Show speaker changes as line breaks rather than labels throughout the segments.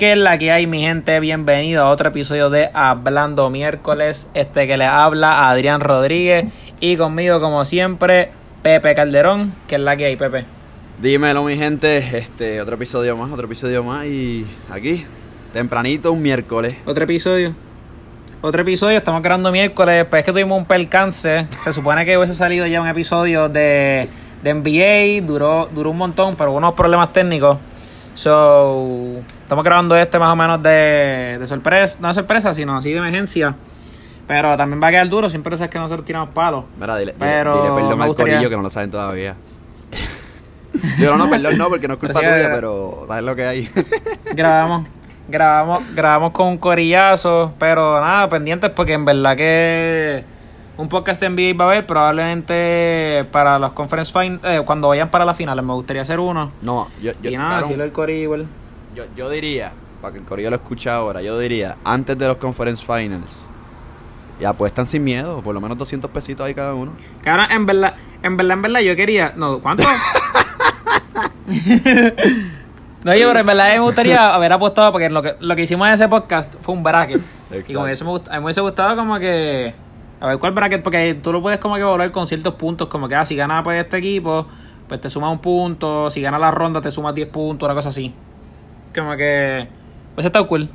¿Qué es la que hay, mi gente? Bienvenido a otro episodio de Hablando Miércoles. Este que le habla Adrián Rodríguez y conmigo, como siempre, Pepe Calderón. ¿Qué es la que hay, Pepe?
Dímelo, mi gente. Este, otro episodio más, otro episodio más. Y aquí, tempranito, un miércoles.
Otro episodio. Otro episodio, estamos grabando miércoles. Pues es que tuvimos un percance. Se supone que hubiese salido ya un episodio de, de NBA. Duró, duró un montón, pero hubo unos problemas técnicos. So, estamos grabando este más o menos de, de sorpresa, no de sorpresa, sino así de emergencia. Pero también va a quedar duro, siempre sabes que nosotros tiramos palos.
Mira, dile, dile-
Pero
dile perdón
me
al
gustaría-
corillo que no lo saben todavía. Digo, no, no, perdón, no, porque no es
Pero
culpa
sí,
tuya,
eh,
pero sabes lo que hay.
grabamos, grabamos, grabamos con un corillazo, pero nada, pendientes porque en verdad que un podcast de NBA va a haber probablemente para los conference fin eh, cuando vayan para las finales me gustaría hacer uno.
No, yo, yo,
y nada, decirle el corillo igual.
yo, yo diría, para que el corillo lo escuche ahora, yo diría, antes de los conference finals, y apuestan sin miedo, por lo menos 200 pesitos ahí cada uno.
Cabrón, en verdad, en verdad, en verdad, yo quería. No, ¿cuánto? no, yo, pero en verdad me gustaría haber apostado porque lo que, lo que hicimos en ese podcast fue un bracket. Y
Exacto.
como eso me gust- a mí me hubiese gustado como que. A ver cuál bracket, porque tú lo puedes como que volver con ciertos puntos, como que ah, si gana pues este equipo, pues te suma un punto, si gana la ronda te sumas 10 puntos, una cosa así. Como que. Pues está cool.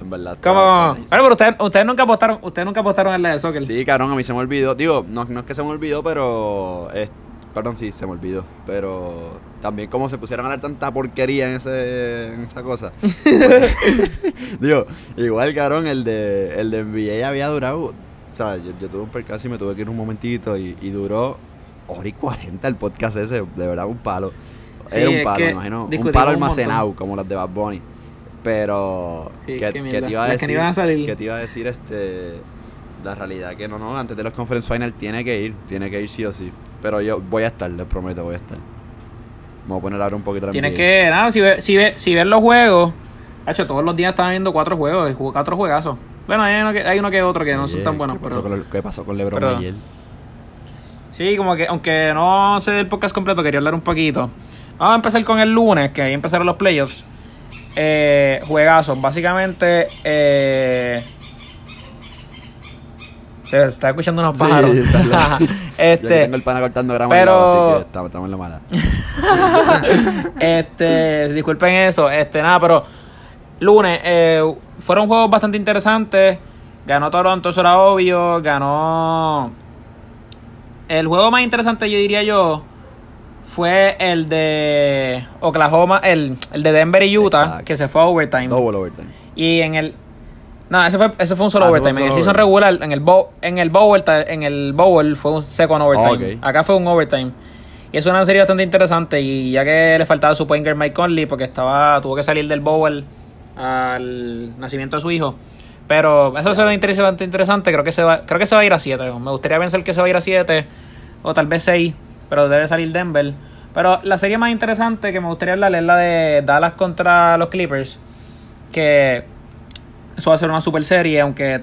En verdad.
Como. Bueno, pero ustedes, ustedes nunca apostaron, ustedes nunca apostaron en la de soccer.
Sí, cabrón, a mí se me olvidó. Digo, no, no es que se me olvidó, pero. es- perdón, sí, se me olvidó. Pero también como se pusieron a hablar tanta porquería en, ese, en esa cosa. Digo, igual, cabrón, el de, el de NBA había durado. O sea, yo, yo tuve un percance y me tuve que ir un momentito y, y duró hora y 40 el podcast ese. De verdad, un palo.
Sí,
Era un palo, me imagino. Un palo
un
almacenado, como los de Bad Bunny. Pero.
Sí,
que, te iba a
Las que
decir. que te iba a decir este la realidad que no no antes de los conference final tiene que ir tiene que ir sí o sí pero yo voy a estar les prometo voy a estar me voy a poner ahora un poquito
Tienes que, nada, si ves si ve, si ves los juegos, hecho, todos los días están viendo cuatro juegos, jugó cuatro juegazos. Bueno, hay uno que, hay uno que otro que no son tan buenos,
¿qué pasó,
pero
con, lo- qué pasó con LeBron
pero-
ayer?
sí, como que, aunque no sé del podcast completo, quería hablar un poquito. Vamos a empezar con el lunes, que ahí empezaron los playoffs. Eh, juegazos, básicamente, eh, se está escuchando unos
Sí,
pájaros.
está la- Yo
este,
tengo el pana cortando grama
pero-
lado, así que estamos, estamos en la mala
este, disculpen eso, este, nada, pero lunes, eh, fueron juegos bastante interesantes. Ganó Toronto, eso era obvio. Ganó. El juego más interesante, yo diría yo, fue el de Oklahoma, el, el de Denver y Utah,
Exacto.
que se fue a overtime.
double overtime
Y en el. No, ese fue, ese fue un solo
Ah,
overtime. En el season regular, en el bowl, en el bowl, en el bowl fue un second overtime. Acá fue un overtime. Y es una serie bastante interesante. Y ya que le faltaba su point guard Mike Conley, porque estaba, tuvo que salir del bowl al nacimiento de su hijo. Pero eso se ve interesante, interesante. Creo que se va, creo que se va a ir a 7. Me gustaría pensar que se va a ir a 7 o tal vez 6, pero debe salir Denver. Pero la serie más interesante que me gustaría hablar es la de Dallas contra los Clippers. Que eso va a ser una super serie, aunque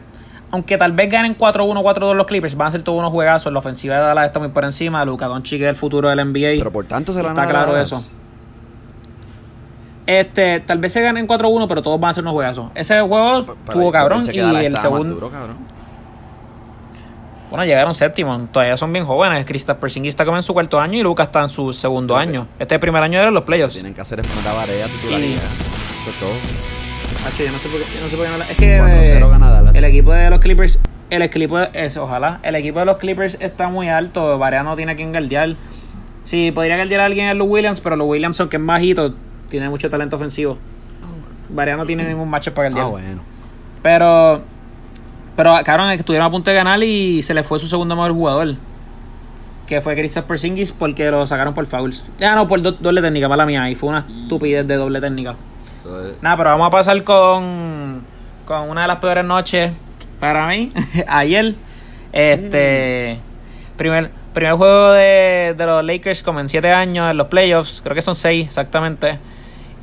aunque tal vez ganen 4-1, 4-2 los Clippers, van a ser todos unos juegazos. La ofensiva de Dallas está muy por encima. Luka Doncic es el futuro del NBA.
pero por tanto se la
Está
van a
claro eso. Este, tal vez se ganen 4-1, pero todos van a ser unos juegazos. Ese juego tuvo cabrón y el segundo.
duro, cabrón.
Bueno, llegaron séptimo. Todavía son bien jóvenes. Kristaps Porzingis está como en su cuarto año y Lucas está en su segundo año. Este primer año era los playoffs.
tienen que hacer es poner la varea titularidad
Y-
eso todo
yo no sé por qué, yo no sé por qué no la- Es que
4-0 gana Dallas.
el equipo de los Clippers, el equipo es, ojalá, el equipo de los Clippers está muy alto. Varea no tiene quien guardiar. Sí, podría guardiar a alguien en los Williams, pero los Williams, aunque es bajito, tiene mucho talento ofensivo. Varea no tiene ningún macho para guardiar.
ah bueno
Pero, pero cabrón, estuvieron a punto de ganar y se le fue su segundo mejor jugador. Que fue Kristaps Porzingis porque lo sacaron por fouls. Ya no, por do- doble técnica, mala mía. Y fue una estupidez de doble técnica. Nada, pero vamos a pasar con, con una de las peores noches para mí. Ayer, este, primer, primer juego de, de los Lakers como en 7 años en los playoffs. Creo que son 6 exactamente.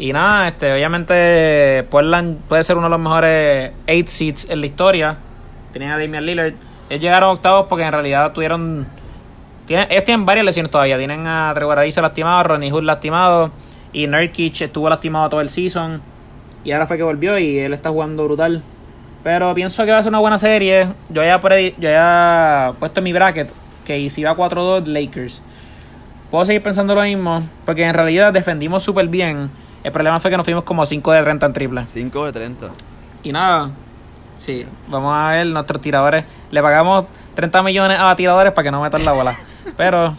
Y nada, este, obviamente Portland puede ser uno de los mejores 8 seeds en la historia. Tenían a Damian Lillard. Ellos llegaron a octavos porque en realidad tuvieron... Tienen, ellos tienen varias lesiones todavía. Tienen a Trevor Ariza lastimado, Ronnie Hood lastimado. Y Nurkic estuvo lastimado todo el season. Y ahora fue que volvió y él está jugando brutal. Pero pienso que va a ser una buena serie. Yo ya, predi- yo ya puesto mi bracket que si va 4-2 Lakers. Puedo seguir pensando lo mismo, porque en realidad defendimos súper bien. El problema fue que nos fuimos como 5 de 30 en triple.
5 de 30.
Y nada, sí, vamos a ver nuestros tiradores. Le pagamos 30 millones a tiradores para que no metan la bola. Pero,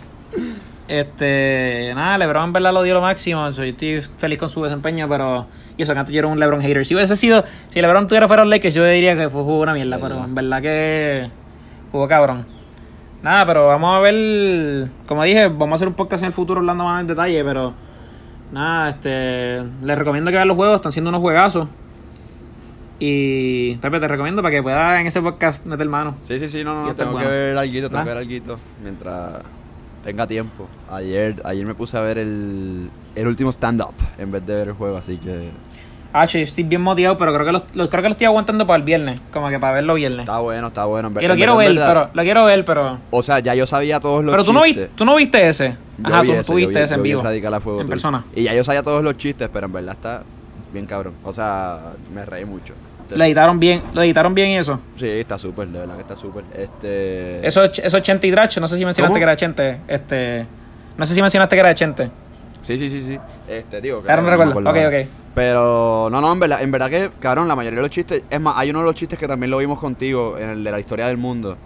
este, nada, LeBron en verdad lo dio lo máximo. Soy estoy feliz con su desempeño, pero. Y eso que antes yo era un LeBron hater. Si hubiese sido, si LeBron tuviera fuera los Lakers, yo diría que fue jugó una mierda, pero
Verdad.
en verdad que jugó cabrón. Nada, pero vamos a ver. Como dije, vamos a hacer un podcast en el futuro hablando más en detalle, pero. Nada, este. Les recomiendo que vean los juegos, están siendo unos juegazos. Y. Pepe, te recomiendo para que puedas en ese podcast meter mano.
Sí, sí, sí, no, no, tengo que ver algo, tengo que ver algo mientras tenga tiempo. Ayer, ayer me puse a ver el, el último stand-up en vez de ver el juego, así que
Ah, yo estoy bien motivado, pero creo que lo, lo- creo que lo estoy aguantando para el viernes. Como que para verlo viernes.
está bueno, está bueno. en
Y lo
en
quiero ver,
verdad.
pero. Lo quiero ver, pero.
O sea, ya yo sabía todos los
Pero tú no, viste, tú no viste ese.
Yo
Ajá,
vi
tú,
ese,
tú
yo
viste
vi-
ese en vivo.
Radical a Fuego
en persona.
Y ya yo sabía todos los chistes, pero en verdad está bien cabrón. O sea, me reí mucho.
Lo editaron bien, lo editaron bien y eso.
Sí, está súper, de verdad que está súper. Este...
Eso, eso Chente y Drach, no sé si mencionaste
¿Cómo?
que era Chente. Este. No sé si mencionaste que era de Chente.
Sí, sí, sí, sí. Este, digo, que
Ahora no
me
recuerdo. Ok, ok.
Pero, no, no, en verdad, en verdad que, cabrón, la mayoría de los chistes. Es más, hay uno de los chistes que también lo vimos contigo en el de la historia del mundo.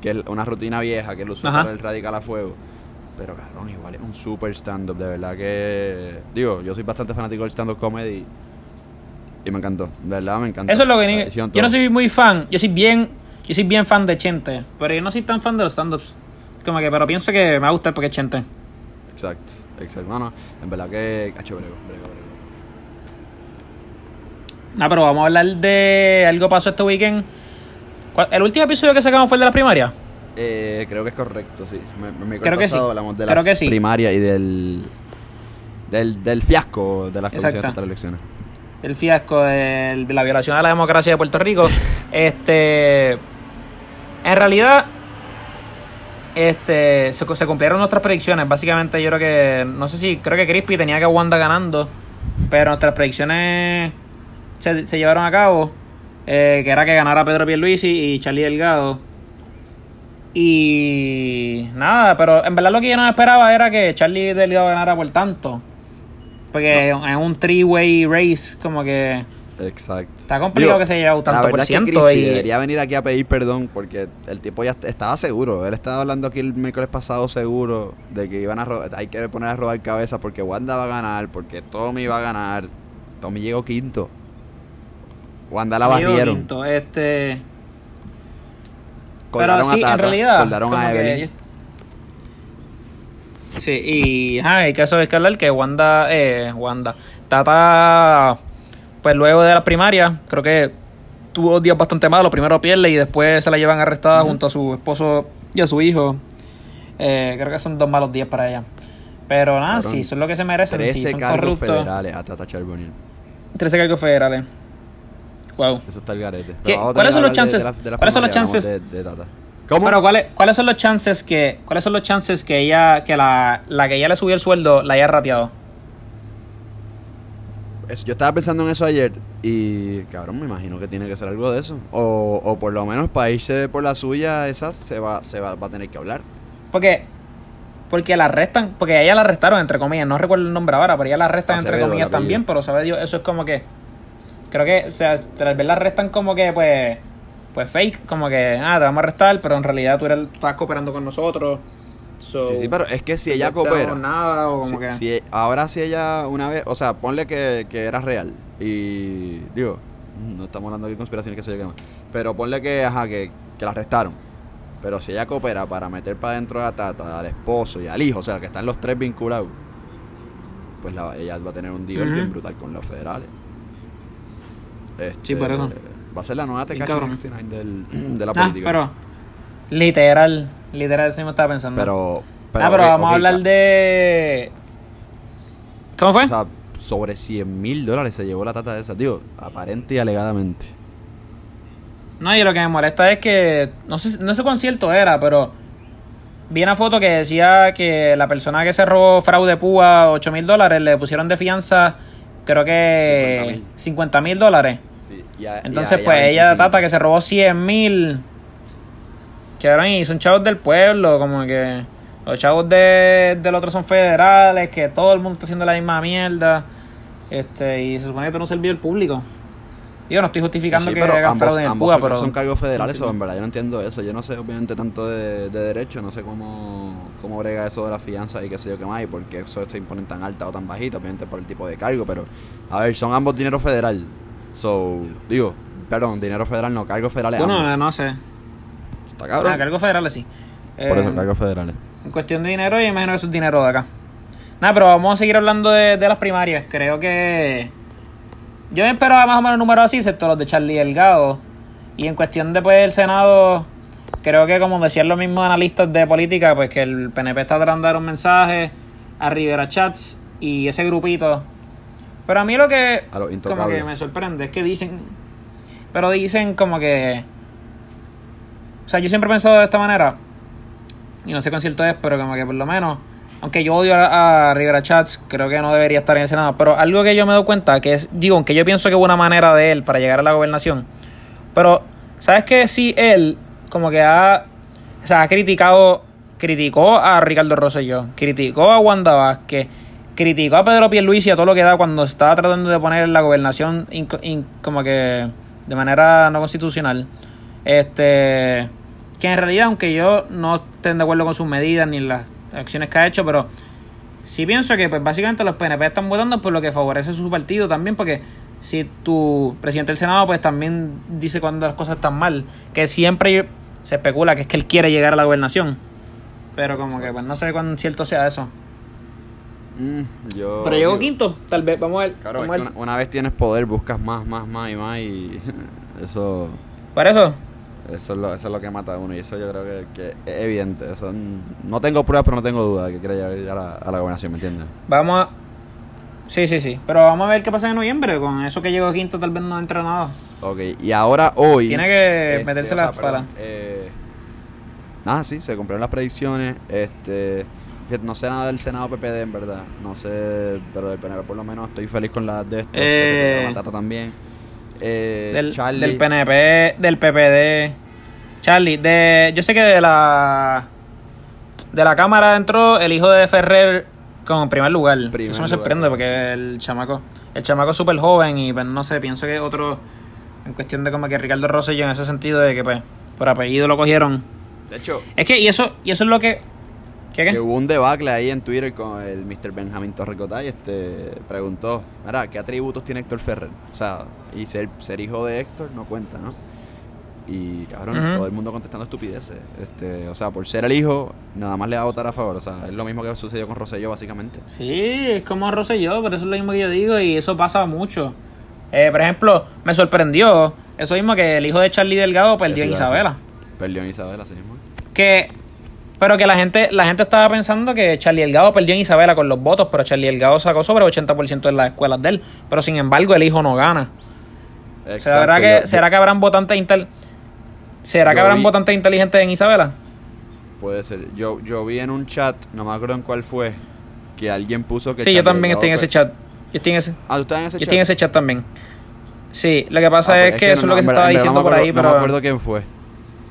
Que es una rutina vieja que él usó para el Radical a Fuego. Pero, cabrón, igual es un super stand-up, de verdad que. Digo, yo soy bastante fanático del stand-up comedy. Y me encantó, de verdad me encantó.
Eso es lo que ni- Yo no soy muy fan. Yo soy bien. Yo soy bien fan de Chente. Pero yo no soy tan fan de los stand-ups. Como que, pero pienso que me va a gustar porque es Chente.
Exacto, exacto. No, no, en verdad que. Cacho, brego, brego, brego.
No, pero vamos a hablar de algo pasó este weekend. ¿Cuál- El último episodio que sacamos fue el de la primaria.
Eh, creo que es correcto, sí. Me, me
Creo que sí.
hablamos de
Creo
las
que sí.
primarias y del, del, del fiasco de las de las elecciones.
El fiasco de la violación a la democracia de Puerto Rico. este. En realidad. Este. Se, se cumplieron nuestras predicciones. Básicamente, yo creo que. No sé si. Creo que Crispy tenía que Wanda ganando. Pero nuestras predicciones. Se, se llevaron a cabo. eh, que era que ganara Pedro Pierluisi y Charlie Delgado. Y nada, pero en verdad lo que yo no esperaba era que Charlie Delgado ganara por tanto. Porque en un three-way race, como que
Exacto.
está complicado que se haya
la
tanto
verdad
por
es que
ciento. Y
debería venir aquí a pedir perdón porque el tipo ya est- estaba seguro. Él estaba hablando aquí el miércoles pasado seguro de que iban a hay que poner a robar cabeza porque Wanda va a ganar, porque Tommy va a ganar. Tommy llegó quinto. Wanda la
Diego
barrieron.
Quinto, este, pero sí,
a Tata,
en realidad. como
a
que Sí, y ajá, hay que hablar que Wanda, eh, Wanda, Tata, pues luego de las primarias, creo que tuvo dos días bastante malos. Primero pierde y después se la llevan arrestada junto a su esposo y a su hijo. Eh, creo que son dos malos días para ella. Pero nada,
Cabrón,
sí, eso es lo que se merecen. Sí,
13
son
cargos
corruptos.
federales a Tata Charbonnier.
13 cargos federales. Wow.
Eso está el garete.
¿Qué-
Pero vamos a
cuáles son los
de-
chances-
de la- de la
cuáles son los
primaria,
chances?
de Tata. ¿Cómo?
Pero ¿cuáles, cuáles son los chances que cuáles son los chances que ella que la, la que ella le subió el sueldo la haya rateado?
Yo estaba pensando en eso ayer y, cabrón, me imagino que tiene que ser algo de eso. O, o por lo menos para irse por la suya, esas se va, se va, va a tener que hablar.
Porque porque la arrestan, porque a ella la arrestaron entre comillas, no recuerdo el nombre ahora, pero ella la arrestan entre
Acevedo,
comillas también, pero sabe Dios, eso es como que creo que o sea, tal vez la arrestan como que pues pues fake, como que ah, te vamos a arrestar, pero en realidad tú, eres, estás cooperando con nosotros. So,
sí, sí, pero es que si ella coopera.
damos nada o como
si-
que
si- ahora si ella una vez, o sea, ponle que, que era real. Y digo, no estamos hablando de conspiraciones que se yo. Pero ponle que, ajá, que, que la arrestaron. Pero si ella coopera para meter para adentro a Tata, al esposo y al hijo, o sea, que están los tres vinculados, pues la- ella va a tener un deal bien brutal con los federales. Este,
Sí, por eso.
Va a ser la nueva Tecachi
cabrón.
69 del, de la
Ah,
política.
pero literal, literal, sí me estaba pensando.
pero,
ah, pero vamos a hablar de. ¿Cómo fue?
O sea, sobre 100 mil dólares se llevó la tata de esa, tío, aparente y alegadamente.
no, y lo que me molesta es que. No sé, no sé cuán cierto era, pero. Vi una foto que decía que la persona que se robó fraude púa 8 mil dólares le pusieron de fianza creo que 50 mil dólares.
Sí, y a- y
Entonces,
a
pues ella,
25.
Tata, que se robó 100 mil. Que ahora y son chavos del pueblo, como que los chavos de, del otro son federales, que todo el mundo está haciendo la misma mierda. Este, y se supone que tú eres un servidor público. Yo no estoy justificando
Sí, sí,
que
pero
hagan
ambos,
fraude en el
ambos
PUA,
son,
pero.
son cargos federales, o en verdad yo no entiendo eso. Yo no sé obviamente tanto de, de derecho, no sé cómo, cómo brega eso de la fianza y qué sé yo qué más, y por qué eso se imponen tan alta o tan bajita, obviamente por el tipo de cargo, pero a ver, son ambos dinero federal. So, digo, perdón, dinero federal no, cargos federales.
Tú no,
ambos.
no sé.
Está cabrón.
Ah, cargos federales sí.
por
Eh,
eso, cargos federales.
En cuestión de dinero, yo imagino que eso es dinero de acá. Nada, pero vamos a seguir hablando de, de las primarias. Creo que. Yo me esperaba más o menos números así, excepto los de Charlie Delgado. Y en cuestión de pues el Senado, creo que como decían los mismos analistas de política, pues que el PNP está tratando de dar un mensaje a Rivera Chats y ese grupito. Pero a mí lo que
A
como que me sorprende es que dicen. Pero dicen como que. O sea, yo siempre he pensado de esta manera y no sé cuán cierto es, pero como que por lo menos, aunque yo odio a, a Rivera Chats, creo que no debería estar en el Senado, pero algo que yo me doy cuenta, que es, digo, aunque yo pienso que hubo una manera de él para llegar a la gobernación, pero, ¿sabes qué? Sí, él como que ha, o sea, ha criticado, criticó a Ricardo Rosselló, criticó a Wanda Vázquez, criticó a Pedro Pierluisi a todo lo que da cuando estaba tratando de poner la gobernación como que de manera no constitucional. Este que en realidad, aunque yo no esté de acuerdo con sus medidas ni las acciones que ha hecho, pero sí pienso que pues básicamente los PNP están votando por lo que favorece su partido también, porque si tu presidente del Senado pues también dice cuando las cosas están mal, que siempre se especula que es que él quiere llegar a la gobernación. Pero como que pues no sé cuán cierto sea eso.
Mm, yo,
Pero llegó quinto, tal vez, vamos a ver.
Claro, es
vamos a
que
ver.
una, una vez tienes poder, buscas más, más, más y más, y eso.
Por eso,
Eso es, lo, eso es lo que mata a uno y eso yo creo que, que es evidente. Eso, no tengo pruebas, pero no tengo duda de que quiere llegar a la, a la gobernación, ¿me entiendes?
vamos a... Sí, sí, sí. Pero vamos a ver qué pasa en noviembre. Con eso que llegó quinto tal vez no entra nada.
Ok, y ahora hoy...
Tiene que
este,
meterse
o
la
sea, perdón,
pala.
eh, nada, sí, se cumplieron las predicciones. Este, no sé nada del Senado PPD, en verdad. No sé, pero del PNP por lo menos estoy feliz con las de esto. que se
Eh,
la también. Eh,
Del,
Charlie,
del PNP, del PPD. Charlie, de, yo sé que de la de la Cámara entró el hijo de Ferrer como primer lugar.
Primer
Eso me
lugar.
sorprende porque el chamaco, el chamaco es súper joven y pues no sé, pienso que otro, en cuestión de como que Ricardo Rosselló en ese sentido de que pues por apellido lo cogieron.
De hecho,
Es que, y eso, y eso es lo que... ¿Qué, qué?
que hubo un debacle ahí en Twitter con el Mr. Benjamin Torrecotay, este preguntó, mira, ¿qué atributos tiene Héctor Ferrer? O sea, y ser, ser hijo de Héctor no cuenta, ¿no? Y cabrón, todo el mundo contestando estupideces. Este, o sea, por ser el hijo, nada más le va a votar a favor. O sea, es lo mismo que sucedió con Rosselló, básicamente.
Sí, es como Rosselló, pero eso es lo mismo que yo digo y eso pasa mucho. Eh, por ejemplo, me sorprendió eso mismo que el hijo de Charlie Delgado perdió en Isabela.
Perdió en Isabela, así mismo.
Que, pero que la gente, la gente estaba pensando que Charlie Delgado perdió en Isabela con los votos, pero Charlie Delgado sacó sobre 80% de las escuelas de él. Pero sin embargo, el hijo no gana. ¿Será que,
yo-
¿será que habrán votantes intel ¿Será que habrán
vi-
votantes inteligentes en Isabela?
Puede ser. Yo, yo vi en un chat, no me acuerdo en cuál fue, que alguien puso que.
Sí, yo también estoy en ese chat. Yo estoy en ese,
Ah, ¿tú estás en ese
yo
chat?
estoy en ese chat también. Sí, lo que pasa
Ah,
es, que, eso es lo que se estaba
en
diciendo
no
por ahí,
No me
pero...
acuerdo quién fue.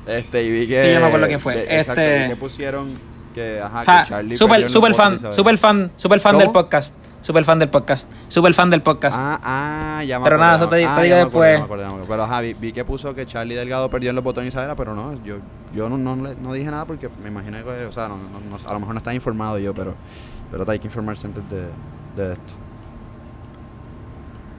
Este, y vi que.
Sí, yo me acuerdo quién fue.
de- exacto,
Este-
vi que pusieron que. Ajá, que Charlie.
super, super fan, super fan, super fan del podcast. Super fan del podcast. Super fan del podcast.
Ah, ah, ya me
Pero nada, eso te-
ah,
te digo después.
acuerdo, acuerdo. Pero ajá, vi, vi que puso que Charlie Delgado perdió en los botones Isabela, pero no, yo, yo no, no, no dije nada porque me imaginé que, o sea, no, no- a lo mejor no estaba informado yo, pero, pero hay que informarse antes de, de esto.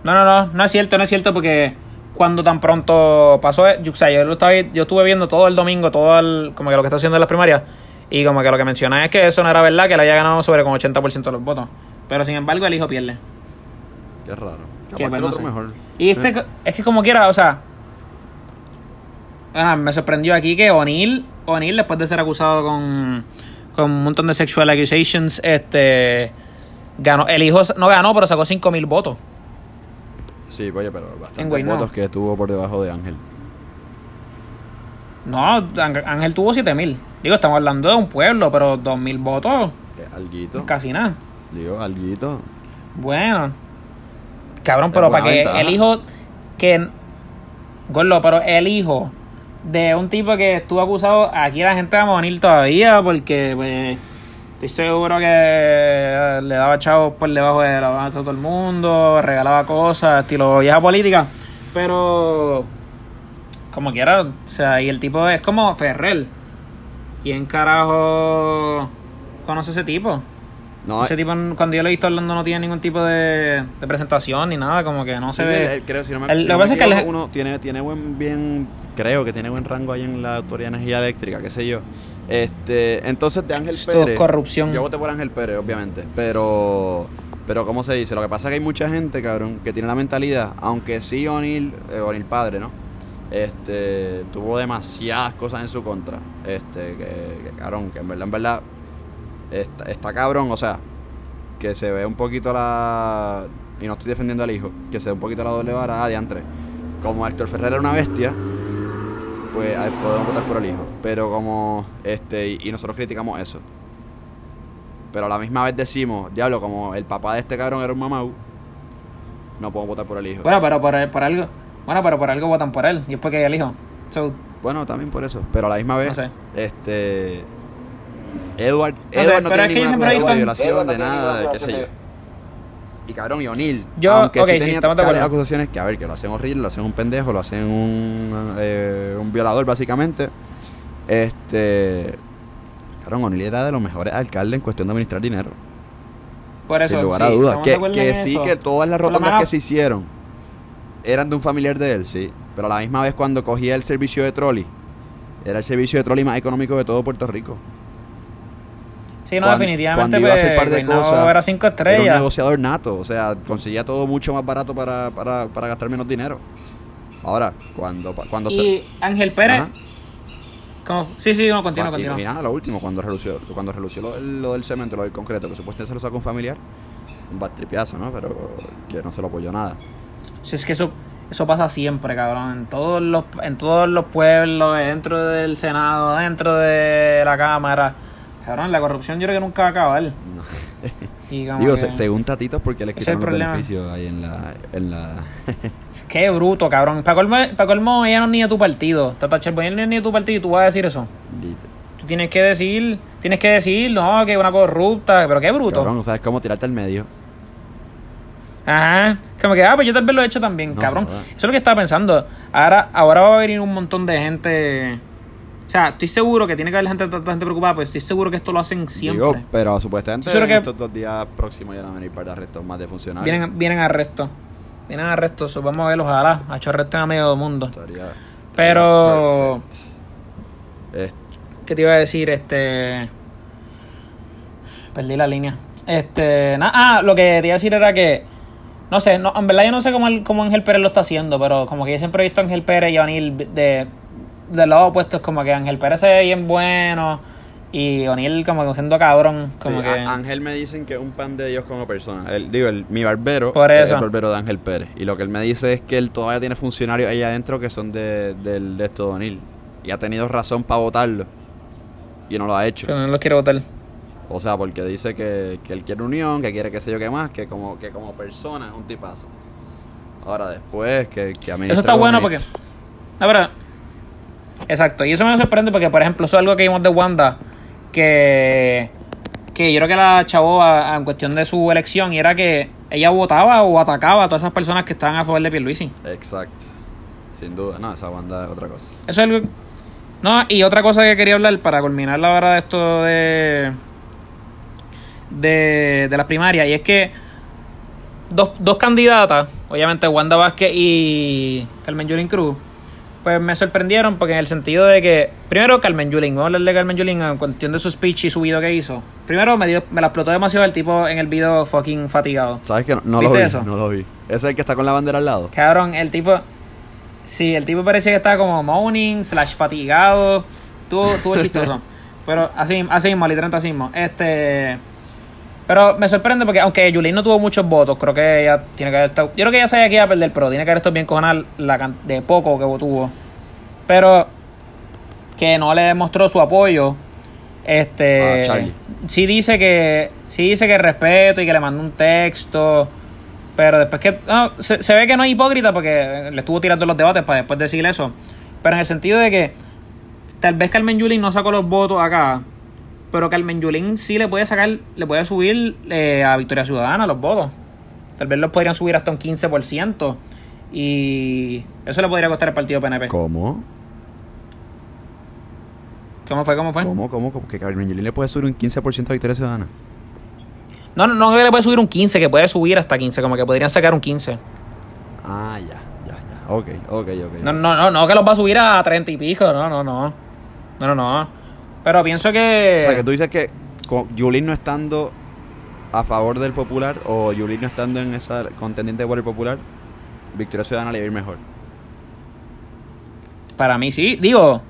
No, no, no, no es cierto, no es cierto porque cuando tan pronto pasó, yo, o sea, yo, lo estaba, yo estuve viendo todo el domingo, todo el, como que lo que está haciendo en las primarias, y como que lo que mencioné es que eso no era verdad, que le haya ganado sobre con 80% de los votos. Pero sin embargo, el hijo pierde.
Qué raro.
Sí,
que
no sé.
mejor.
Y este,
Eh,
es que como quiera, o sea, ah, me sorprendió aquí que O'Neill, O'Neill después de ser acusado con, con un montón de sexual accusations, este, ganó, el hijo no ganó, pero sacó 5 mil votos.
Sí, oye, pero
En
bastantes votos que tuvo por debajo de Ángel.
No, Ángel tuvo 7 mil. Digo, estamos hablando de un pueblo, pero 2 mil votos,
Eh, alguito.
casi nada.
Digo, alguito.
Bueno, Cabrón, pero para que
ventaja.
el hijo que Gordo, pero el hijo de un tipo que estuvo acusado, aquí la gente va a morir todavía porque pues estoy seguro que eh, le daba chavos por debajo de la mano a todo el mundo, regalaba cosas, estilo vieja política, pero como quiera, o sea, y el tipo es como Ferrer. ¿Quién carajo conoce ese tipo?
No,
ese
eh,
tipo, cuando yo lo he visto hablando, no tiene ningún tipo de, de presentación ni nada, como que no se
sí, sí,
ve.
él- creo, si no me,
El-
si
lo
no
que
me
pasa es que
uno tiene, tiene buen, bien, creo que tiene buen rango ahí en la Autoridad de Energía Eléctrica, qué sé yo. Este, entonces de Ángel
Esto es
Pérez.
corrupción.
Yo voté por Ángel Pérez, obviamente, pero pero ¿cómo se dice? Lo que pasa es que hay mucha gente, cabrón, que tiene la mentalidad, aunque sí O'Neill, eh, O'Neill padre, ¿no? Este, tuvo demasiadas cosas en su contra. Este, que, que, cabrón, que en verdad, en verdad, está, está cabrón, o sea, que se ve un poquito la. Y no estoy defendiendo al hijo, que se ve un poquito la doble vara de entre. Como Héctor Ferrer era una bestia, pues ver, podemos votar por el hijo. Pero como. este Y, y nosotros criticamos eso. Pero a la misma vez decimos, diablo, como el papá de este cabrón era un mamau, no podemos votar por el hijo.
Bueno, pero por, por algo. Bueno, pero por algo votan por él. Y es porque hay el hijo. So,
Bueno, también por eso. Pero a la misma vez,
No sé.
este. Edward,
sé,
Edward no
pero es
tiene
que yo
ninguna acusación de violación,
Edward no
de nada, de qué sé yo. Y cabrón, y O'Neill,
Yo-
aunque
ok,
sí
sí,
tenía tales
acuerdo.
acusaciones que, a ver, que lo hacen horrible, lo hacen un pendejo, lo hacen un, eh, un violador, básicamente. Este. Cabrón, O'Neill era de los mejores alcaldes en cuestión de administrar dinero.
por eso.
sin lugar a
sí,
dudas.
¿estamos de
Que, sí,
eso?
que todas las rotondas
menos-
que se hicieron eran de un familiar de él, sí. Pero a la misma vez, cuando cogía el servicio de trolley, era el servicio de trolley más económico de todo Puerto Rico.
Sí, no,
Cuando-
definitivamente.
cuando iba a hacer
pues,
par de
Guaynabo
cosas,
era cinco
Era un
estrellas.
negociador nato, o sea, conseguía todo mucho más barato para, para, para gastar menos dinero. Ahora, cuando, cuando
Y Ángel Pérez. Como- sí, sí, no, continúa, continúa.
Y, nada, lo último, cuando relució, cuando relució lo, del- lo del cemento, lo del concreto, que supuestamente se lo sacó un familiar, un batripiazo, ¿no? Pero que no se lo apoyó nada.
Si es que eso, eso pasa siempre, cabrón. En todos los, en todos los pueblos, dentro del Senado, dentro de la Cámara. Cabrón, la corrupción yo creo que nunca va a acabar. Y como
Digo,
que-
se- según Tatitos, porque le
es el
quitaron los beneficios ahí en la... En la
Qué bruto, cabrón. Para colmo, pa' colmo, ella no es ni de tu partido. Tata Charbonnier no es ni de tu partido y tú vas a decir eso. Tú tienes que decir, tienes que decir, no, que es una corrupta, pero qué bruto.
Cabrón, ¿sabes cómo tirarte al medio?
Ajá. Como que, ah, pues yo tal vez lo he hecho también,
No,
cabrón. Eso es lo que estaba pensando. Ahora, ahora va a venir un montón de gente. O sea, estoy seguro que tiene que haber gente, tanta gente preocupada, pero estoy seguro que esto lo hacen siempre.
Digo, pero supuestamente en
que-
estos dos días próximos ya van a venir para arrestos más de funcionarios.
vienen, vienen arrestos. Vienen arrestos. so, vamos a ver, ojalá. Ha hecho arrestos en medio mundo.
Estaría-
Pero- ¿Qué te iba a decir? Este. Perdí la línea. Este. na- ah, lo que te iba a decir era que. No sé, no, en verdad yo no sé cómo, el- cómo Ángel Pérez lo está haciendo, pero como que yo siempre he visto a Ángel Pérez y a O'Neill de, del lado opuesto. Es como que Ángel Pérez ve bien bueno y O'Neill como que siendo cabrón. Como
sí,
que.
Ángel me dicen que es un pan de Dios como persona. Él, digo, el, mi barbero
Por
es
eso.
el barbero de Ángel Pérez. Y lo que él me dice es que él todavía tiene funcionarios ahí adentro que son de, del de esto de O'Neill. Y ha tenido razón para votarlo. Y no lo ha hecho.
que no los quiere votar.
O sea, porque dice que, que él quiere unión, que quiere qué sé yo qué más, que como, que como persona es un tipazo. Ahora después, que, que administra
Eso está bueno porque. La verdad. Exacto. Y eso me sorprende porque, por ejemplo, eso es algo que vimos de Wanda. Que. Que yo creo que la chavó en cuestión de su elección. Y era que ella votaba o atacaba a todas esas personas que estaban a favor de Pierluisi.
Exacto. Sin duda. No, esa banda es otra cosa.
Eso es algo. No, y otra cosa que quería hablar para culminar la hora de esto de. De, de las primarias. Y es que. Dos, dos candidatas, obviamente Wanda Vázquez y Carmen Yulín Cruz, pues me sorprendieron porque en el sentido de que. Primero, Carmen Yulín, vamos a hablarle de Carmen Yulín en cuestión de su speech y su video que hizo. Primero, me, dio, me la explotó demasiado el tipo en el video fucking fatigado.
¿Sabes que no, no lo
¿Viste
vi?
eso?
No lo vi. Ese es el que está con la bandera al lado.
Cabrón, el tipo. Sí, el tipo parecía que estaba como moaning, slash fatigado. Tuvo, tuvo chistoso. Pero así, así mismo, literalmente así mismo. Este. Pero me sorprende porque, aunque Yulín no tuvo muchos votos, creo que ella tiene que haber estado. Yo creo que ella sabía que iba a perder, pero tiene que haber estado bien cojonada la de poco que tuvo. Pero. Que no le demostró su apoyo. Este.
A Charlie.
Sí dice que. Sí dice que respeto y que le mandó un texto. Pero después que. no, se, se ve que no es hipócrita porque le estuvo tirando los debates para después decir eso. Pero en el sentido de que tal vez Carmen Yulín no sacó los votos acá. Pero Carmen Yulín sí le puede sacar, le puede subir eh, a Victoria Ciudadana los votos. Tal vez los podrían subir hasta un 15%. Y eso le podría costar al partido PNP.
¿Cómo?
¿Cómo fue? ¿Cómo fue?
¿Cómo? ¿Cómo? ¿Cómo? Que Carmen Yulín le puede subir un 15% a Victoria Ciudadana.
No, no, no que le puede subir un 15, que puede subir hasta 15, como que podrían sacar un 15.
Ah, ya, ya, ya. Ok, ok, ok.
No, no, no, no que los va a subir a 30 y pico, no, no, no. No, no, no. Pero pienso que...
O sea, que tú dices que Yulín no estando a favor del popular o Yulín no estando en esa contendiente por el popular, Victoria Ciudadana le va a ir mejor.
Para mí sí, digo,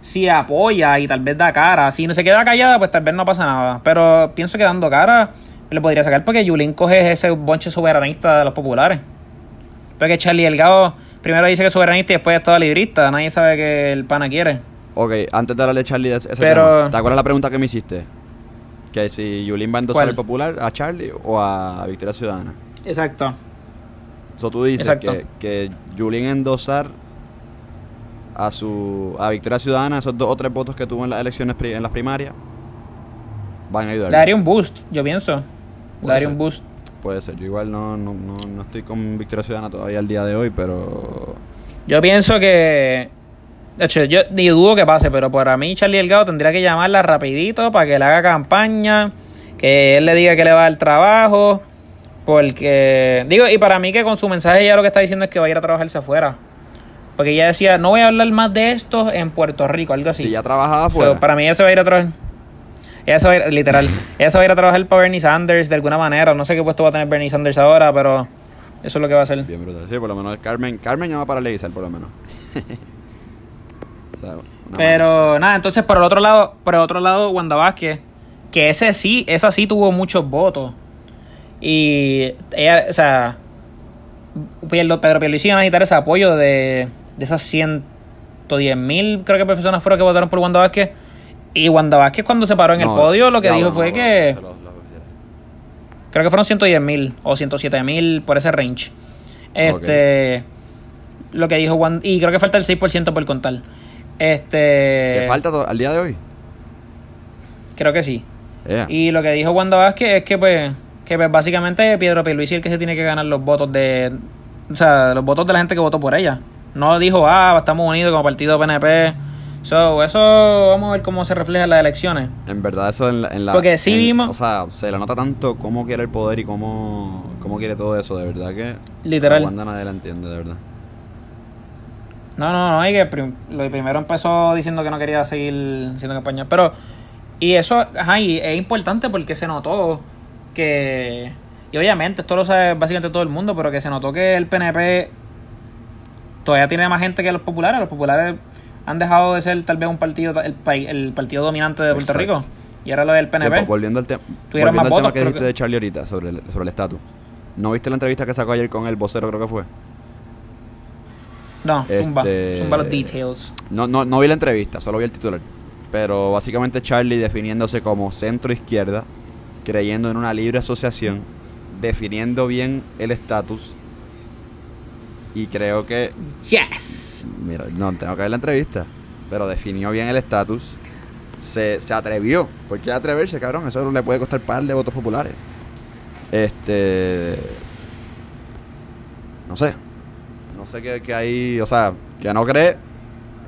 si apoya y tal vez da cara, si no se queda callada, pues tal vez no pasa nada. Pero pienso que dando cara le podría sacar porque Yulín coge ese bonche soberanista de los populares. Porque Charlie Delgado primero dice que es soberanista y después es todo librista. Nadie sabe que el pana quiere.
Ok, antes de darle a Charlie ese
Pero-
tema, ¿te acuerdas la pregunta que me hiciste? Que si Yulín va a endosar
¿Cuál?
al popular, a Charlie o a Victoria Ciudadana.
Exacto.
So tú dices
Exacto.
que, que Yulín endosar a su a Victoria Ciudadana, esos dos o tres votos que tuvo en las elecciones pri- en las primarias, van a ayudar.
Le daría un boost, yo pienso. Le daría un boost.
Puede ser, yo igual no, no, no, no estoy con Victoria Ciudadana todavía al día de hoy, pero
Yo pienso que. De hecho, yo ni dudo que pase, pero para mí Charlie Delgado tendría que llamarla rapidito para que le haga campaña, que él le diga que le va a dar trabajo, porque... Digo, y para mí que con su mensaje ya lo que está diciendo es que va a ir a trabajarse afuera. Porque ella decía, no voy a hablar más de esto en Puerto Rico, algo así.
si ya trabajaba
So,
afuera.
para mí ella se va a ir a trabajar. Ella se va a ir, literal. ella se va a ir a trabajar para Bernie Sanders de alguna manera. No sé qué puesto va a tener Bernie Sanders ahora, pero eso es lo que va a hacer.
Bien brutal. Sí, por lo menos Carmen, Carmen ya va para legislar, por lo menos. Sea,
Pero nada, entonces por el otro lado, por el otro lado, Wanda Vázquez, que ese sí, esa sí tuvo muchos votos. Y ella, o sea, Pedro Pedro Pierluisi iba a necesitar ese apoyo de, de esas 110 mil, creo que personas fueron que votaron por Wanda Vázquez. Y Wanda Vázquez cuando se paró en el podio lo que dijo fue
no,
que... Creo que fueron 110 mil o 107 mil por ese range. Este. Lo que dijo. Y creo que falta el 6% por contar. Este.
¿Qué falta al día de hoy?
Creo que sí. Y lo que dijo Wanda Vázquez es que, pues, que pues, básicamente Pedro Pierluisi es el que se tiene que ganar los votos de. O sea, los votos de la gente que votó por ella. No dijo, ah, estamos unidos como partido PNP. So, eso vamos a ver cómo se refleja en las elecciones.
En verdad eso en la... en la-
Porque sí
en-
vimos-
O sea, se le nota tanto cómo quiere el poder y cómo, cómo quiere todo eso, de verdad que...
Literal.
Wanda nadie la entiende, de verdad.
No, no, no, y que prim- lo primero empezó diciendo que no quería seguir siendo campaña. Pero, y eso, ajá, y es importante porque se notó que, y obviamente esto lo sabe básicamente todo el mundo, pero que se notó que el PNP todavía tiene más gente que los populares. Los populares han dejado de ser tal vez un partido, el, el partido dominante de Puerto
Exacto.
Rico. Y ahora lo del PNP.
pues, volviendo al, te- volviendo
más
al
votos,
tema que dijiste
que-
de Charlie ahorita, sobre el sobre el estatus. ¿No viste la entrevista que sacó ayer con el vocero, creo que fue?
No, zumba,
Este-
zumba los details.
No, no, no vi la entrevista, solo vi el titular. Pero básicamente Charlie definiéndose como centro izquierda, creyendo en una libre asociación, definiendo bien el estatus. Y creo que,
Yes.
mira, no tengo que ver la entrevista, pero definió bien el estatus. Se, se atrevió, porque atreverse, cabrón, eso le puede costar par de votos populares. Este. No sé. No sé qué, qué hay. O sea, que no cree.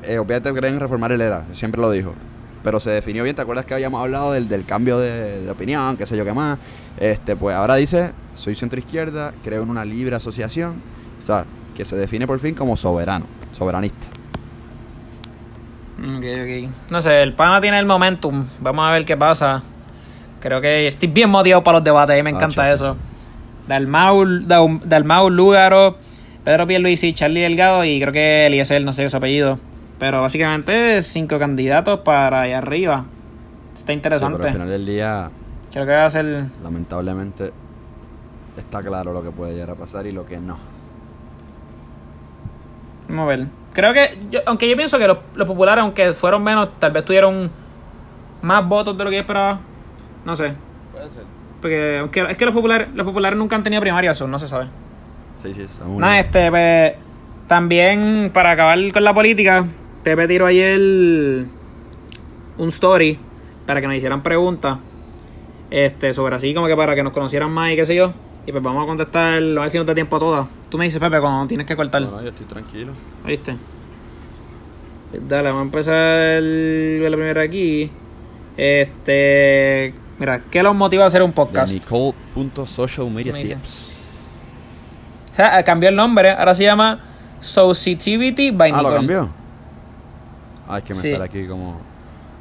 Eh, obviamente cree en reformar el ERA, siempre lo dijo. Pero se definió bien, ¿te acuerdas que habíamos hablado del, del cambio de, de opinión, qué sé yo qué más? Este, pues ahora dice, soy centro izquierda, creo en una libre asociación. O sea, que se define por fin como soberano, soberanista.
Ok, ok. No sé, el pana tiene el momentum. Vamos a ver qué pasa. Creo que estoy bien motivado para los debates. A mí me
Ah,
encanta
sí.
eso. Dalmau, Dal- Dalmau Lúgaro, Pedro Pierluisi, Charlie Delgado y creo que Eliezer, no sé su apellido. Pero básicamente cinco candidatos para allá arriba. Está
Sí, pero
interesante.
al final del día,
Creo que va a ser...
lamentablemente, está claro lo que puede llegar a pasar y lo que no.
Vamos a ver. Creo que, yo- aunque yo pienso que los, los populares, aunque fueron menos, tal vez tuvieron más votos de lo que yo esperaba. No sé.
Puede ser.
Porque aunque es que los populares, los populares nunca han tenido primaria, eso no se sabe.
Sí, sí,
este, pues, también para acabar con la política, Pepe tiró ayer un story para que nos hicieran preguntas este, sobre así, como que para que nos conocieran más y qué sé yo. Y pues vamos a contestar, a ver si nos da tiempo a todas. Tú me dices, Pepe, cuando tienes que cortar.
No, no, yo estoy tranquilo.
¿Viste? Dale, vamos a empezar la primera aquí. Este. Mira, ¿qué los motiva a hacer un podcast?
Nicole.social media tips.
O sea, cambió el nombre, ahora se llama Societivity by
Ah,
Nicole.
¿lo cambió? Ah, es que me
Sí.
sale aquí como...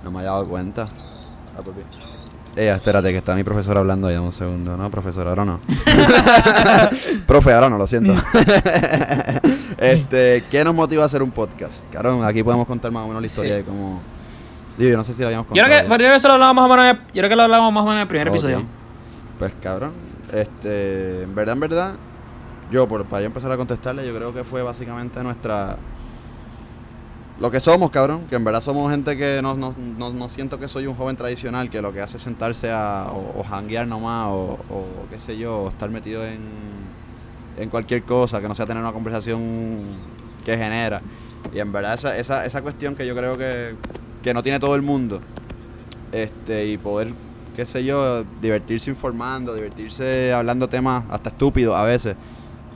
No me había dado cuenta. Ah. Eh, espérate, que está mi profesor hablando ya un segundo. No, profesor, ahora no. Profe, ahora no, lo siento. este, ¿qué nos motiva a hacer un podcast? Claro, aquí podemos contar más o menos la historia
Sí.
de cómo... Digo, yo no sé si lo habíamos
Yo creo,
contado.
que, pero yo creo que eso lo hablamos más o menos, en el- yo creo que lo hablamos más o menos en el primer episodio.
Pues cabrón, este, en verdad, en verdad, yo, por, para yo empezar a contestarle, yo creo que fue básicamente nuestra... Lo que somos, cabrón, que en verdad somos gente que no, no, no, no siento que soy un joven tradicional que lo que hace es sentarse a, o, o janguear nomás, o, o qué sé yo, o estar metido en, en cualquier cosa, que no sea tener una conversación que genera. Y en verdad esa, esa, esa cuestión que yo creo que, que no tiene todo el mundo, este, y poder, qué sé yo, divertirse informando, divertirse hablando temas hasta estúpidos a veces.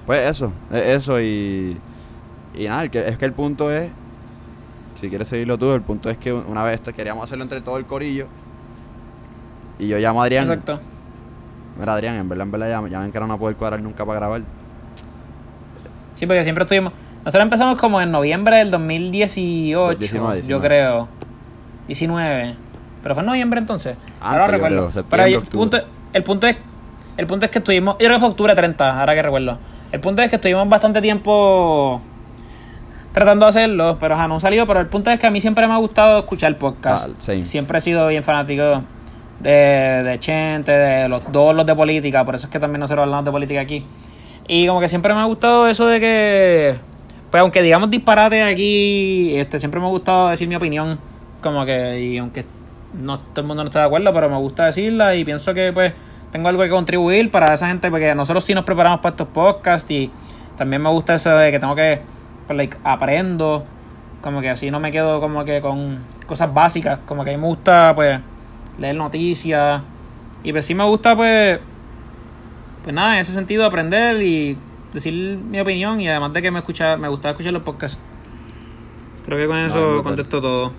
Pues eso, es eso y, y nada, es que el punto es, si quieres seguirlo tú, el punto es que una vez te- queríamos hacerlo entre todo el corillo y yo llamo a Adrián.
Exacto.
Mira, Adrián, en verdad, en verdad, ya, ya ven que no a poder cuadrar nunca para grabar.
Sí, porque siempre estuvimos. Nosotros empezamos como en noviembre del 2018,
19,
yo
19.
creo. 19. Pero fue en noviembre entonces. ahora
Antes, yo
recuerdo.
creo,
Pero el, punto, el punto es. El punto es que estuvimos. Yo creo que fue octubre 30, ahora que recuerdo. El punto es que estuvimos bastante tiempo tratando de hacerlo, pero ajá, no salió. Pero el punto es que a mí siempre me ha gustado escuchar podcast.
Ah.
Siempre he sido bien fanático de, de Chente, de los dos los de política. Por eso es que también nosotros hablamos de política aquí. Y como que siempre me ha gustado eso de que, pues aunque digamos disparate aquí, este siempre me ha gustado decir mi opinión, como que, y aunque no todo el mundo no está de acuerdo, pero me gusta decirla y pienso que pues tengo algo que contribuir para esa gente, porque nosotros sí nos preparamos para estos podcasts y también me gusta eso de que tengo que, pues like, aprendo, como que así no me quedo como que con cosas básicas, como que a mí me gusta pues leer noticias y pues sí me gusta pues pues nada, en ese sentido aprender y decir mi opinión y además de que me escucha, me gusta escuchar los podcasts. Creo que con
No,
eso
es brutal.
contesto todo.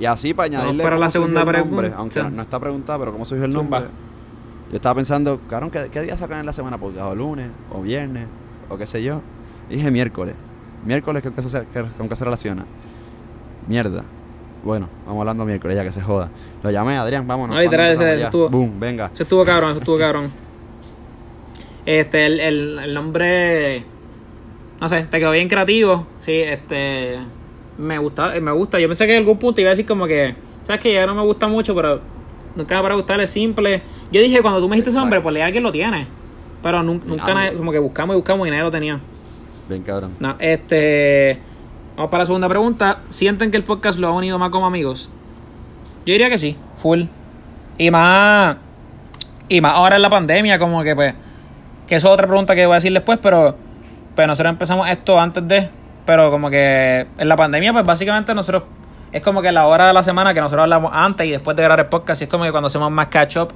Y así para
Vamos
añadirle
para la segunda
nombre,
pregunta.
aunque no, no está preguntada, pero cómo surgió el
Zumba.
Yo estaba pensando, cabrón, ¿qué, qué día sacan en la semana? Porque o lunes, o viernes, o qué sé yo. Y dije miércoles. Miércoles, ¿con qué se, con qué se relaciona? Mierda. Bueno, vamos hablando miércoles, ya que se joda. Lo llamé, Adrián, vámonos.
No, literal,
¿cuándo
ese- estuvo-
Boom, venga.
Eso estuvo cabrón, eso estuvo cabrón. Este, el, el, el nombre. No sé, te quedó bien creativo. Sí, este. Me gusta, me gusta. Yo pensé que en algún punto iba a decir como que. Sabes que ya no me gusta mucho, pero. Nunca me para gustar, es simple. Yo dije, cuando tú me dijiste ese nombre, pues le alguien lo tiene. Pero nun- nunca,
nadie.
como que buscamos y buscamos y nadie lo tenía.
Bien, cabrón.
No, este. Vamos para la segunda pregunta. ¿Sienten que el podcast lo ha unido más como amigos? Yo diría que sí, full. Y más. Y más ahora en la pandemia, como que pues. Que eso es otra pregunta que voy a decir después, pero. Pues nosotros empezamos esto antes de. Pero como que en la pandemia, pues básicamente nosotros. Es como que la hora de la semana que nosotros hablamos antes y después de grabar el podcast. Y es como que cuando hacemos más catch up.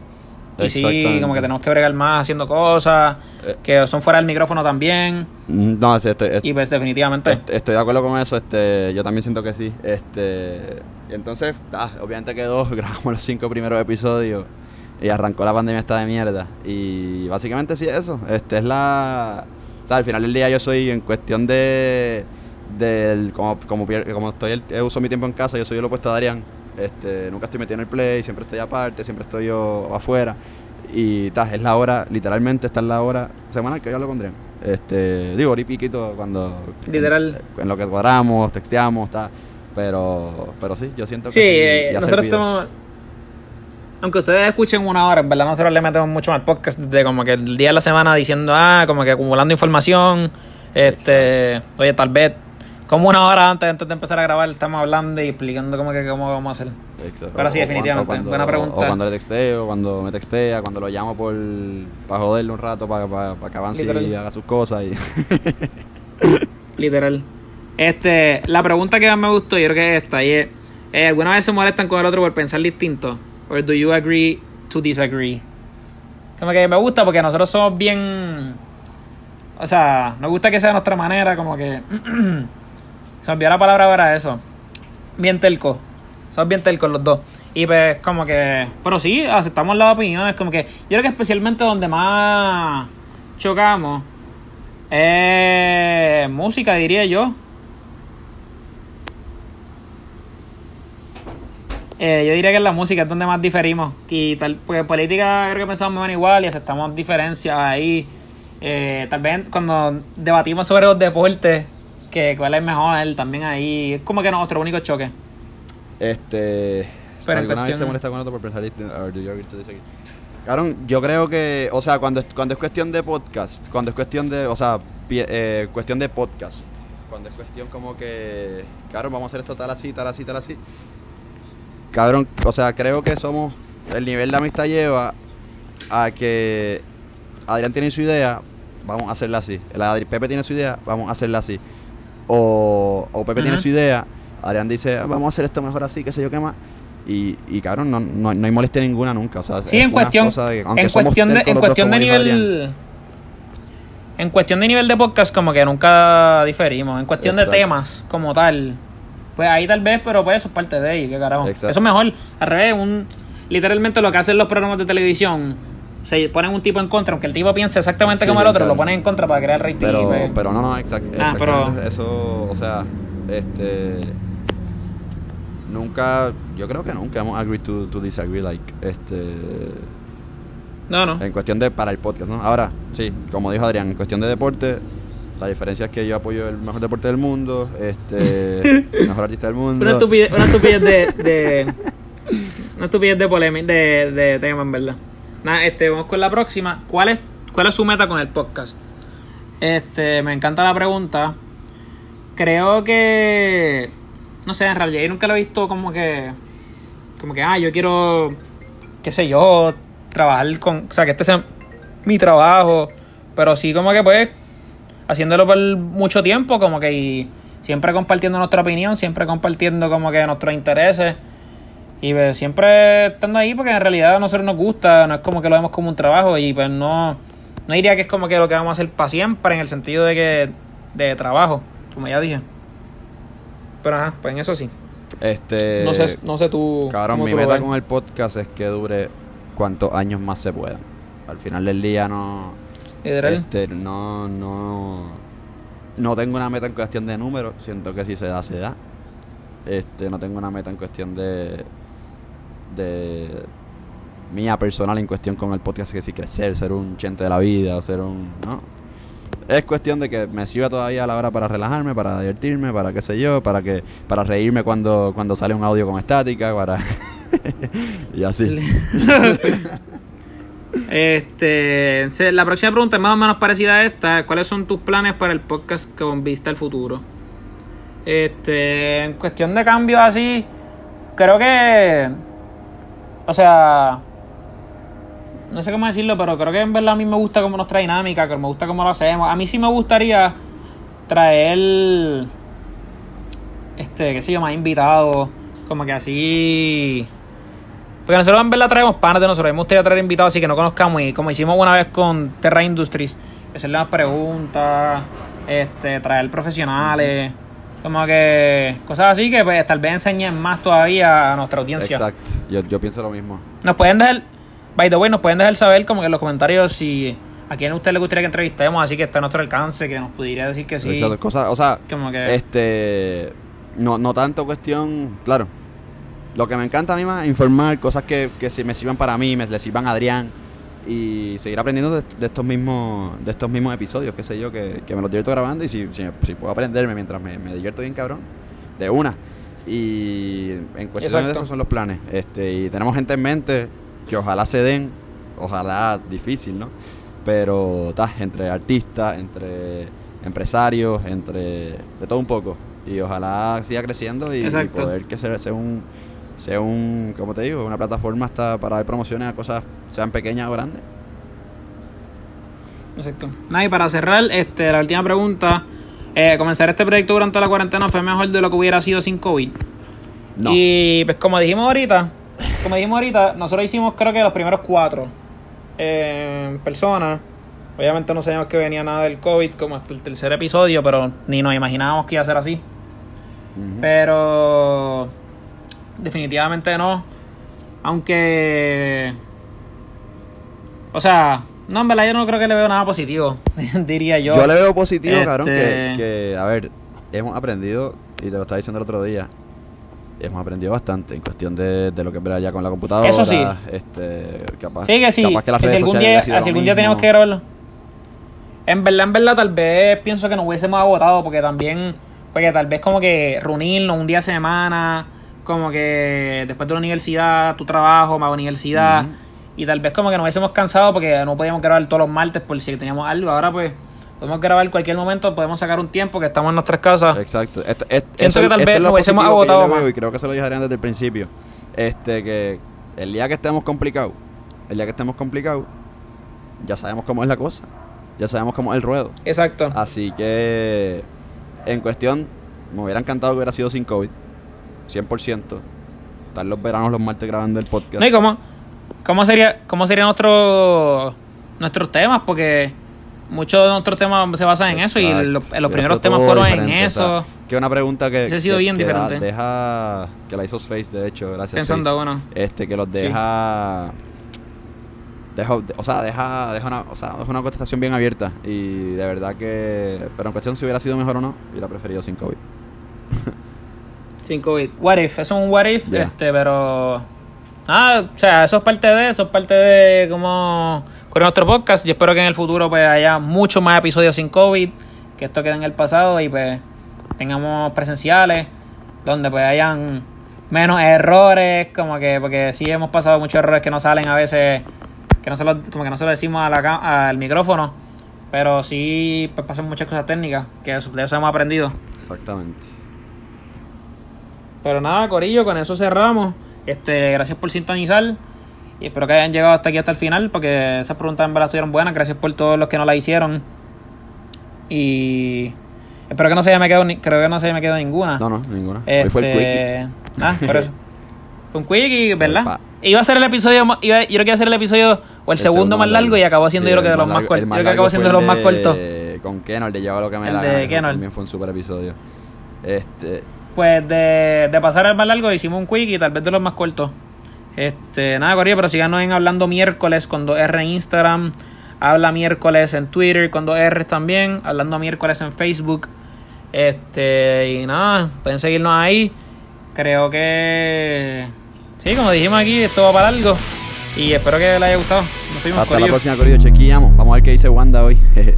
Y sí, como que tenemos que bregar más haciendo cosas.
Eh.
Que son fuera del micrófono también.
No, sí, este, este-
Y pues definitivamente.
Est- Estoy de acuerdo con eso, este, yo también siento que sí. Este, entonces, ah, obviamente quedó, grabamos los cinco primeros episodios y arrancó la pandemia esta de mierda. Y básicamente sí es eso. Este es la. O sea, al final del día yo soy en cuestión de. Del como, como, estoy el- uso mi tiempo en casa, yo soy el opuesto a Adrián. Este, nunca estoy metido en el play, siempre estoy aparte, siempre estoy yo afuera. Y ta, es la hora, literalmente esta es la hora semanal que yo con Adrián. Este, digo, y piquito cuando
Literal.
en, en lo que cuadramos, texteamos, ta, pero pero sí, yo siento que
Sí,
sí,
eh, nosotros estamos. Aunque ustedes escuchen una hora, en verdad nosotros le metemos mucho al podcast de como que el día de la semana diciendo, ah, como que acumulando información. Este, oye, tal vez como una hora antes, antes de empezar a grabar, estamos hablando y explicando que cómo vamos a hacer.
Exacto.
Pero sí, definitivamente.
cuando-
Buena pregunta.
O cuando le texteo, cuando me textea, cuando lo llamo por para joderle un rato, para, para, para que avance y haga sus cosas. Y...
Literal. Este, la pregunta que más me gustó, yo creo que es esta, y es, eh, ¿alguna vez se molestan con el otro por pensar distinto? ¿O do you agree to disagree? Como que me gusta porque nosotros somos bien... O sea, nos gusta que sea de nuestra manera, como que... se me olvidó la palabra para eso. Bien telco. Somos bien telcos los dos. Y pues como que... Pero sí, aceptamos las opiniones, como que... Yo creo que especialmente donde más chocamos eh, música, diría yo. Eh, yo diría que en la música es donde más diferimos. Y tal, porque política creo que pensamos más igual y aceptamos diferencias ahí. Eh, tal vez cuando debatimos sobre los deportes, que cuál es mejor, también ahí. Es como que nuestro único choque.
Este.
Pero en
¿Alguna vez
cuestión-
se molesta con otro por pensar? Cabrón, yo creo que, o sea, cuando es, cuando es cuestión de podcast, cuando es cuestión de, o sea, pie- eh, cuestión de podcast, cuando es cuestión como que, cabrón, vamos a hacer esto tal así, tal así, tal así. Cabrón, o sea, creo que somos, el nivel de amistad lleva a que Adrián tiene su idea, vamos a hacerla así. El Adri- Pepe tiene su idea, vamos a hacerla así. O, o Pepe tiene su idea, Adrián dice, "Ah, vamos a hacer esto mejor así, qué sé yo qué más. Y, y cabrón, no, no, no hay molestia ninguna nunca. O sea,
Sí, en cuestión,
de
en cuestión de, en
dos,
cuestión de
Adrián.
nivel, en cuestión de nivel de podcast como que nunca diferimos. En cuestión
Exacto.
de temas como tal, pues ahí tal vez, pero pues eso es parte de ahí, qué carajo.
Exacto.
Eso es mejor, al revés, un, literalmente lo que hacen los programas de televisión, se ponen un tipo en contra, aunque el tipo piense exactamente
Sí,
como el otro,
claro.
lo ponen en contra para crear rating.
Pero,
pues-
pero no, no, exact-
Ah, pero-
exactamente. Eso, o sea, este. Nunca, yo creo que nunca hemos agreed to, to disagree, like, este.
no, no.
En cuestión de para el podcast, ¿no? Ahora, sí, como dijo Adrián, en cuestión de deporte, la diferencia es que yo apoyo el mejor deporte del mundo, este, el mejor artista del mundo.
Una estupidez, una estupidez de, de. Una estupidez de polémica, de, de tema, en verdad. Nada, este, vamos con la próxima. ¿Cuál es, ¿Cuál es su meta con el podcast? Este, me encanta la pregunta. Creo que. No sé, en realidad yo nunca lo he visto como que. Como que, ah, yo quiero. qué sé yo. Trabajar con. O sea, que este sea mi trabajo. Pero sí, como que pues. Haciéndolo por mucho tiempo, como que. Y siempre compartiendo nuestra opinión, siempre compartiendo como que nuestros intereses. Y pues, siempre estando ahí porque en realidad a nosotros nos gusta, no es como que lo vemos como un trabajo y pues no, no diría que es como que lo que vamos a hacer para siempre en el sentido de que de trabajo, como ya dije. Pero ajá, pues en eso sí.
Este,
no sé, no sé tú.
Cabrón, mi meta con el podcast es que dure cuantos años más se puedan. Al final del día no.
Literal.
Este, no, no. No tengo una meta en cuestión de números. Siento que si se da, se da. Este, no tengo una meta en cuestión de. De. mía personal en cuestión con el podcast, que si crecer, ser un chente de la vida o ser un. No. Es cuestión de que me sirva todavía a la hora para relajarme, para divertirme, para qué sé yo, para que para reírme cuando, cuando sale un audio con estática, para. y así.
Este, la próxima pregunta es más o menos parecida a esta. ¿Cuáles son tus planes para el podcast con vista al futuro? Este, en cuestión de cambios así, creo que, o sea, no sé cómo decirlo, pero creo que en verdad a mí me gusta como nuestra dinámica, que me gusta cómo lo hacemos. A mí sí me gustaría traer, este, qué sé yo, más invitados, como que así... Porque nosotros en verdad traemos panas de nosotros. Me gustaría traer invitados así que no conozcamos. Y como hicimos una vez con Terra Industries, hacerle más preguntas, este, traer profesionales, como que cosas así que pues, tal vez enseñen más todavía a nuestra audiencia.
Exacto. Yo, yo pienso lo mismo.
Nos pueden dejar, by the way, nos pueden dejar saber como que en los comentarios si a quién a usted le gustaría que entrevistemos, así que está a nuestro alcance, que nos pudiera decir que sí.
Cosas, o sea,
Como que-
este, no, no tanto cuestión, claro, lo que me encanta a mí más informar cosas que, que si me sirvan para mí, me le sirvan a Adrián y seguir aprendiendo de, de estos mismos de estos mismos episodios, qué sé yo, que, que me los divierto grabando y si, si, si puedo aprenderme mientras me, me divierto bien cabrón, de una. Y en cuestión de eso son los planes. Este, y tenemos gente en mente que ojalá se den, ojalá difícil, ¿no? Pero ta, entre artistas, entre empresarios, entre de todo un poco. Y ojalá siga creciendo y, poder que sea, sea un sea un, como te digo, una plataforma hasta para dar promociones a cosas, sean pequeñas o grandes.
Exacto. Nada, y para cerrar, este, la última pregunta. Eh, comenzar este proyecto durante la cuarentena fue mejor de lo que hubiera sido sin COVID.
No.
Y pues como dijimos ahorita, como dijimos ahorita, nosotros hicimos creo que los primeros cuatro eh, en persona. Obviamente no sabíamos que venía nada del COVID como hasta el tercer episodio, pero ni nos imaginábamos que iba a ser así. Pero definitivamente no. Aunque... O sea, no, en verdad yo no creo que le veo nada positivo, diría yo.
Yo le veo positivo, cabrón, que,
Este-
que, a ver, hemos aprendido, y te lo estaba diciendo el otro día, hemos aprendido bastante en cuestión de, de lo que es ver allá con la computadora.
Eso sí.
Este, capaz,
Sí, que sí.
capaz que las
que si
redes
algún
sociales
día, si algún día teníamos que grabarlo. En verdad, en verdad, tal vez pienso que nos hubiésemos agotado porque también, porque tal vez como que reunirnos un día a semana, como que después de la universidad, tu trabajo, más universidad, y tal vez como que nos hubiésemos cansado porque no podíamos grabar todos los martes por si teníamos algo. Ahora pues podemos grabar cualquier momento, podemos sacar un tiempo que estamos en nuestras casas.
Exacto. Esto- et-
Siento que tal vez nos hubiésemos agotado más.
Y creo que se lo dije a Adrián desde el principio. Este, que el día que estemos complicados, el día que estemos complicados, ya sabemos cómo es la cosa. Ya sabemos cómo es el ruedo.
Exacto.
Así que, en cuestión, me hubiera encantado que hubiera sido sin COVID. 100%. Estar los veranos, los martes grabando el podcast.
No, ¿y cómo, cómo sería, cómo serían nuestros nuestros temas? Porque muchos de nuestros temas se basan en eso y los primeros temas fueron en eso.
o sea, que una pregunta que,
ha sido
que-
bien
que
diferente.
deja que la hizo Face de hecho gracias
Pensando,
Face.
bueno.
este que los deja deja de- o sea deja deja una o sea deja una contestación bien abierta y de verdad que pero en cuestión si hubiera sido mejor o no hubiera preferido sin COVID
Sin COVID. What if, es un what if, este, pero. Ah, o sea, eso es parte de eso, es parte de cómo corre nuestro podcast. Yo espero que en el futuro pues haya muchos más episodios sin COVID, que esto quede en el pasado y pues tengamos presenciales, donde pues hayan menos errores, como que, porque sí hemos pasado muchos errores que no salen a veces, que no se lo, como que no se lo decimos a la, ca- al micrófono, pero sí pues, pasan muchas cosas técnicas, que de eso hemos aprendido.
exactamente
Pero nada, Corillo, con eso cerramos. Este, gracias por sintonizar. Y espero que hayan llegado hasta aquí hasta el final, porque esas preguntas en verdad estuvieron buenas. Gracias por todos los que no la hicieron. Y espero que no se haya me quedado ni- creo que no se haya me quedado ninguna.
no no ninguna
Este,
hoy fue el quickie
Ah, por eso. Fue un quickie, ¿verdad? Iba a ser el episodio, iba, yo creo que iba a ser el episodio o el, segundo, más largo, y acabó siendo
Sí,
yo creo que de los más cortos. Yo creo que acabó siendo de los más cortos.
de- con Kenor de lleva lo que me
El de
la que
Kenor.
también fue un super episodio este
Pues de, de pasar al más largo hicimos un quick y tal vez de los más cortos. Este, nada, Corillo, pero síganos en Hablando Miércoles con 2R en Instagram, Habla Miércoles en Twitter con 2R también, Hablando Miércoles en Facebook. Este, y nada, pueden seguirnos ahí. Creo que sí, como dijimos aquí, esto va para algo. Y espero que les haya gustado. Nos
hasta la próxima Corillo chequeamos vamos a ver qué dice Wanda hoy